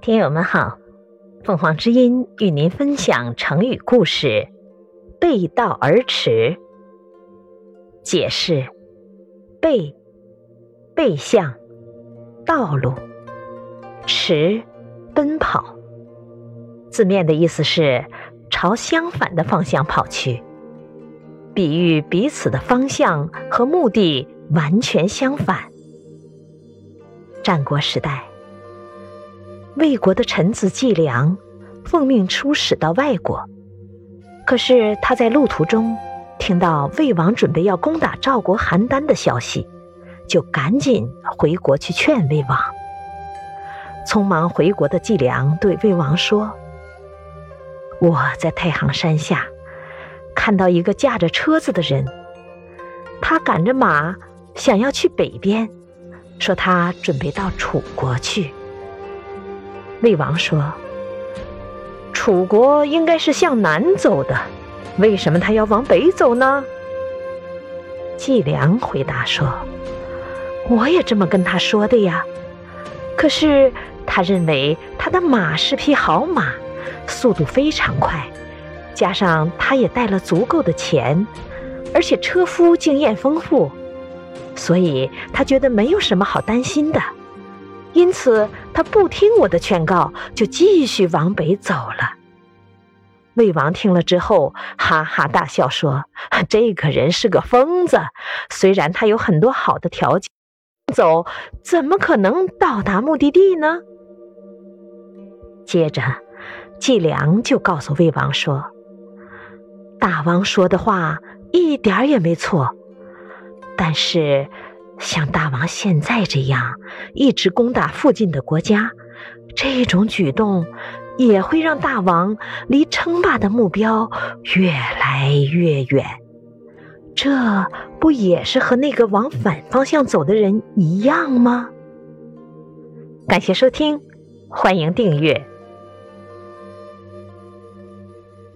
听友们好，凤凰之音与您分享成语故事“背道而驰”。解释：背，背向，道路，驰，奔跑。字面的意思是朝相反的方向跑去，比喻彼此的方向和目的完全相反。战国时代。魏国的臣子季梁奉命出使到外国，可是他在路途中听到魏王准备要攻打赵国邯郸的消息，就赶紧回国去劝魏王。匆忙回国的季梁对魏王说：“我在太行山下看到一个驾着车子的人，他赶着马想要去北边，说他准备到楚国去。”魏王说：“楚国应该是向南走的，为什么他要往北走呢？”季梁回答说：“我也这么跟他说的呀。可是他认为他的马是匹好马，速度非常快，加上他也带了足够的钱，而且车夫经验丰富，所以他觉得没有什么好担心的。”因此，他不听我的劝告，就继续往北走了。魏王听了之后，哈哈大笑说：“这个人是个疯子，虽然他有很多好的条件，走怎么可能到达目的地呢？”接着，季梁就告诉魏王说：“大王说的话一点也没错，但是……”像大王现在这样一直攻打附近的国家，这种举动也会让大王离称霸的目标越来越远。这不也是和那个往反方向走的人一样吗？感谢收听，欢迎订阅。